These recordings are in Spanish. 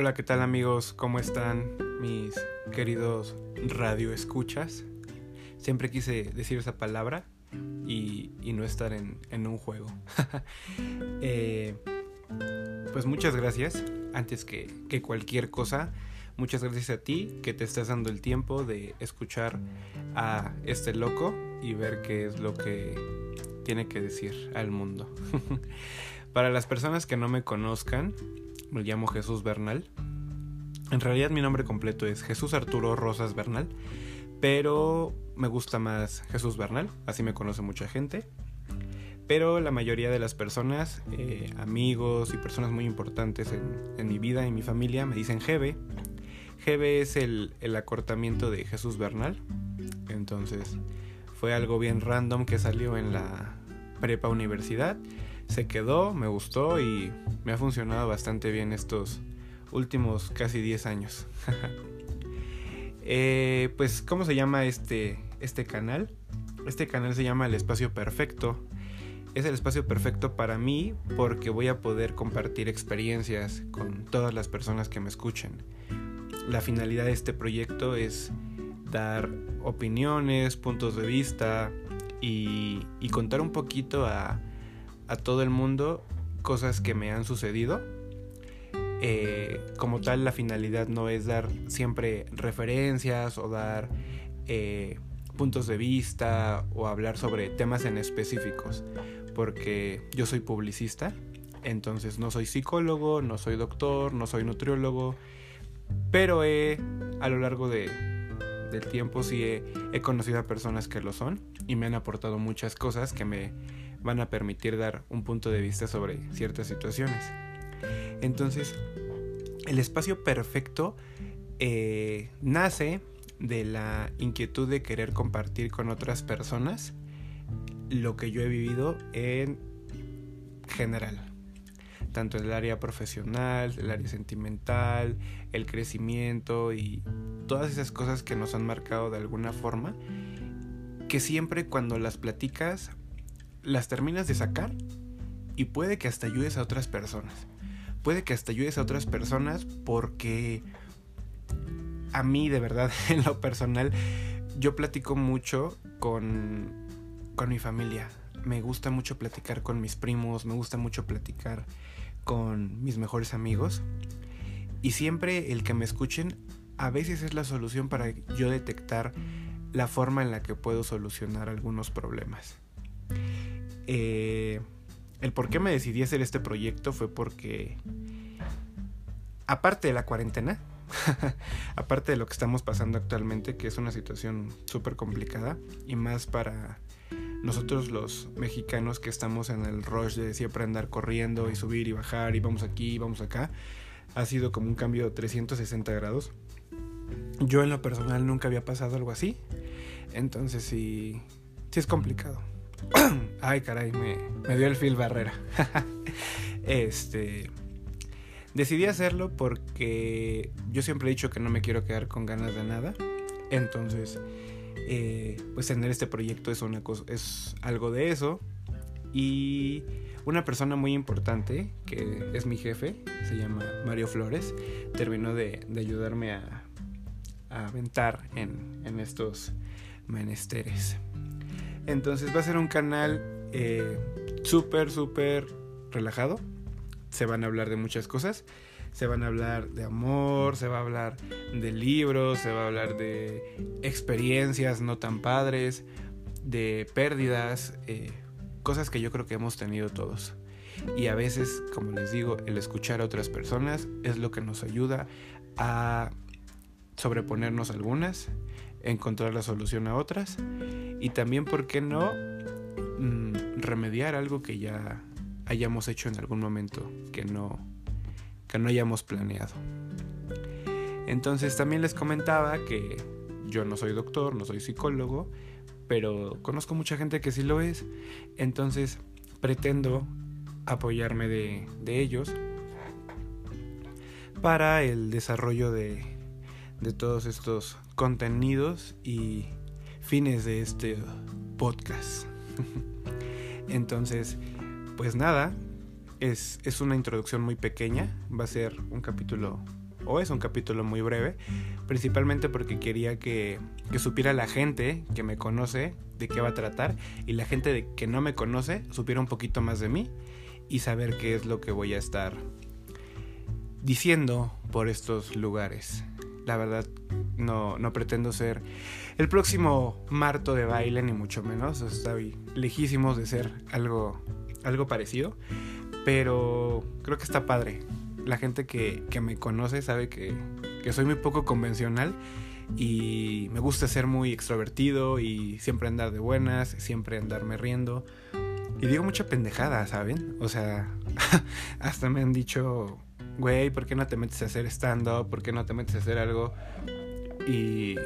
Hola, ¿qué tal amigos? ¿Cómo están mis queridos radio escuchas? Siempre quise decir esa palabra y, no estar en, un juego. Eh, pues muchas gracias, antes que, que cualquier cosa, muchas gracias a ti que te estás dando el tiempo de escuchar a este loco y ver qué es lo que tiene que decir al mundo. Para las personas que no me conozcan, me llamo Jesús Bernal. En realidad mi nombre completo es Jesús Arturo Rosas Bernal, pero me gusta más Jesús Bernal, así me conoce mucha gente. Pero la mayoría de las personas, eh, amigos y personas muy importantes en, mi vida y mi familia me dicen Jebe. Jebe es el, el acortamiento de Jesús Bernal. Entonces fue algo bien random que salió en la prepa universidad se quedó, me gustó y me ha funcionado bastante bien estos últimos casi 10 años. Eh, pues, ¿cómo se llama este, este canal? Este canal se llama El Espacio Perfecto. Es el espacio perfecto para mí porque voy a poder compartir experiencias con todas las personas que me escuchen. La finalidad de este proyecto es dar opiniones, puntos de vista y, y contar un poquito a, a todo el mundo cosas que me han sucedido. Eh, como tal, la finalidad no es dar siempre referencias o dar eh, puntos de vista o hablar sobre temas en específicos, porque yo soy publicista, entonces no soy psicólogo, no soy doctor, no soy nutriólogo, pero he, a lo largo de, del tiempo sí he conocido a personas que lo son y me han aportado muchas cosas que me van a permitir dar un punto de vista sobre ciertas situaciones. Entonces, el espacio perfecto eh, nace de la inquietud de querer compartir con otras personas lo que yo he vivido en general, tanto el área profesional, el área sentimental, el crecimiento y todas esas cosas que nos han marcado de alguna forma, que siempre cuando las platicas las terminas de sacar y puede que hasta ayudes a otras personas. Puede que hasta ayudes a otras personas porque a mí de verdad en lo personal yo platico mucho con, con mi familia. Me gusta mucho platicar con mis primos, me gusta mucho platicar con mis mejores amigos. Y siempre el que me escuchen a veces es la solución para yo detectar la forma en la que puedo solucionar algunos problemas. Eh, el por qué me decidí hacer este proyecto fue porque, aparte de la cuarentena, aparte de lo que estamos pasando actualmente, que es una situación súper complicada, y más para nosotros los mexicanos que estamos en el rush de siempre andar corriendo y subir y bajar y vamos aquí y vamos acá, ha sido como un cambio de 360 grados. Yo en lo personal nunca había pasado algo así, entonces sí, sí es complicado. Ay, caray, me, dio el fil barrera. este. Decidí hacerlo porque yo siempre he dicho que no me quiero quedar con ganas de nada. Entonces, eh, pues tener este proyecto es una es algo de eso. Y una persona muy importante, que es mi jefe, se llama Mario Flores, terminó de, ayudarme a, a aventar en, en estos menesteres. Entonces va a ser un canal eh, súper, súper relajado. Se van a hablar de muchas cosas. Se van a hablar de amor, se va a hablar de libros, se va a hablar de experiencias no tan padres, de pérdidas, eh, cosas que yo creo que hemos tenido todos. Y a veces, como les digo, el escuchar a otras personas es lo que nos ayuda a sobreponernos algunas, encontrar la solución a otras y también, ¿por qué no mm, remediar algo que ya hayamos hecho en algún momento que no, que no hayamos planeado? Entonces también les comentaba que yo no soy doctor, no soy psicólogo, pero conozco mucha gente que sí lo es, entonces pretendo apoyarme de, de ellos para el desarrollo de, de todos estos contenidos y fines de este podcast. Entonces, pues nada, es, es, una introducción muy pequeña, va a ser un capítulo o es un capítulo muy breve, principalmente porque quería que, que supiera la gente que me conoce de qué va a tratar y la gente de que no me conoce supiera un poquito más de mí y saber qué es lo que voy a estar diciendo por estos lugares. La verdad, no, no pretendo ser el próximo Marto de baile, ni mucho menos. Estoy lejísimos de ser algo, algo parecido. Pero creo que está padre. La gente que, que me conoce sabe que, que soy muy poco convencional y me gusta ser muy extrovertido y siempre andar de buenas, siempre andarme riendo. Y digo mucha pendejada, ¿saben? O sea, hasta me han dicho, güey, ¿por qué no te metes a hacer stand-up? ¿Por qué no te metes a hacer algo? Y,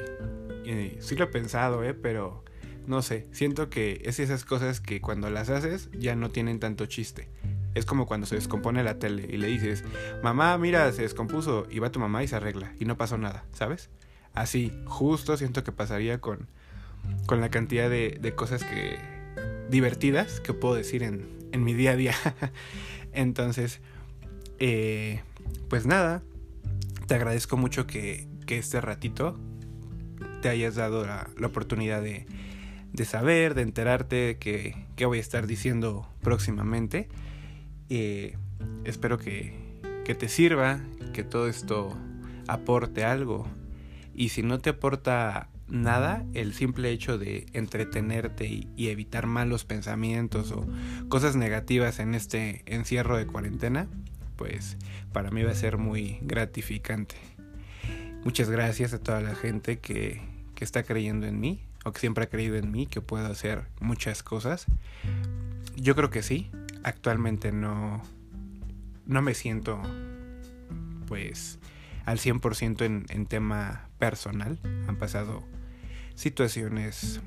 y sí lo he pensado, ¿eh? Pero no sé, siento que es esas cosas que cuando las haces ya no tienen tanto chiste. Es como cuando se descompone la tele y le dices, mamá, mira, se descompuso y va tu mamá y se arregla y no pasó nada, ¿sabes? Así, justo siento que pasaría con, con la cantidad de, de cosas que divertidas que puedo decir en, en mi día a día. Entonces, eh, pues nada, te agradezco mucho que, que este ratito te hayas dado la, la oportunidad de, de, saber, de enterarte de que, que, voy a estar diciendo próximamente. Eh, espero que, que te sirva, que todo esto aporte algo. Y si no te aporta nada, el simple hecho de entretenerte y, y, evitar malos pensamientos o cosas negativas en este encierro de cuarentena, pues para mí va a ser muy gratificante. Muchas gracias a toda la gente que, que está creyendo en mí o que siempre ha creído en mí, que puedo hacer muchas cosas. Yo creo que sí. Actualmente no, no me siento pues al 100% en, en tema personal. Han pasado situaciones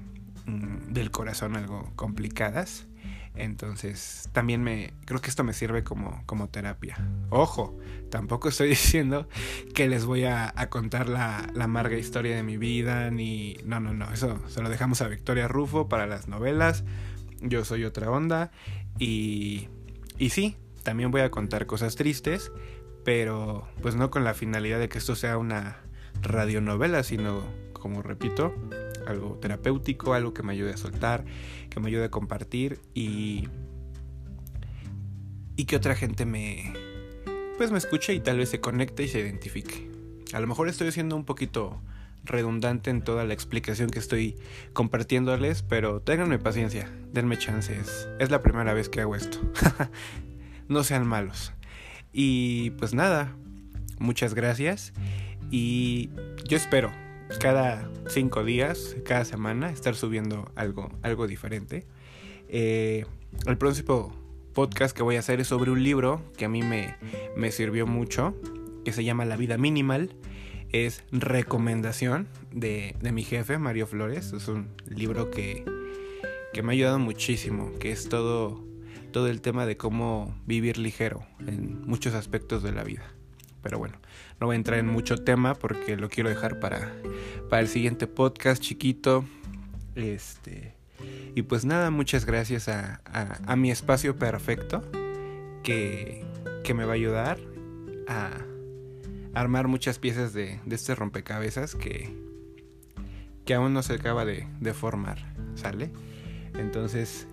mmm, del corazón algo complicadas. Entonces, también me creo que esto me sirve como, como terapia. Ojo, tampoco estoy diciendo que les voy a, contar la, la, amarga historia de mi vida, ni... No, no, no, eso se lo dejamos a Victoria Rufo para las novelas. Yo soy otra onda. Y, y sí, también voy a contar cosas tristes, pero pues no con la finalidad de que esto sea una radionovela, sino, como repito, algo terapéutico, algo que me ayude a soltar, que me ayude a compartir y y que otra gente me pues me escuche y tal vez se conecte y se identifique. A lo mejor estoy siendo un poquito redundante en toda la explicación que estoy compartiéndoles, pero ténganme paciencia, denme chances. Es la primera vez que hago esto. no sean malos. Y pues nada, muchas gracias y yo espero cada cinco días, cada semana, estar subiendo algo, algo diferente. Eh, el próximo podcast que voy a hacer es sobre un libro que a mí me, me sirvió mucho, que se llama La vida minimal. Es recomendación de, de mi jefe, Mario Flores. Es un libro que, que me ha ayudado muchísimo, que es todo, todo el tema de cómo vivir ligero en muchos aspectos de la vida. Pero bueno, no voy a entrar en mucho tema porque lo quiero dejar para, para el siguiente podcast chiquito. Este. Y pues nada, muchas gracias a, a, mi espacio perfecto que, que, me va a ayudar a armar muchas piezas de, de este rompecabezas que, que aún no se acaba de, de formar, ¿sale? Entonces,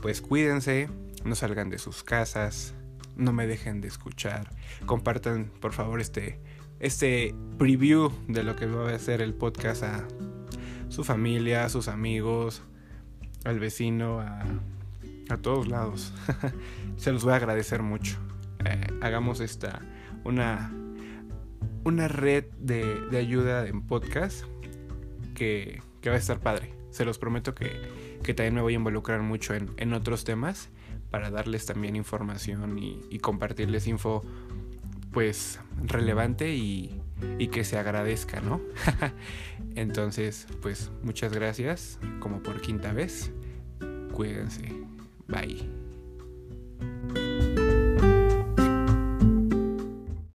pues cuídense, no salgan de sus casas, no me dejen de escuchar. Compartan, por favor, este, este preview de lo que va a ser el podcast a su familia, a sus amigos, al vecino, a, a todos lados. Se los voy a agradecer mucho. Eh, hagamos esta, una, una red de, de, ayuda en podcast que, que va a estar padre. Se los prometo que, que también me voy a involucrar mucho en, en otros temas para darles también información y, compartirles info pues relevante y, que se agradezca, ¿no? Entonces, pues muchas gracias, como por quinta vez. Cuídense. Bye.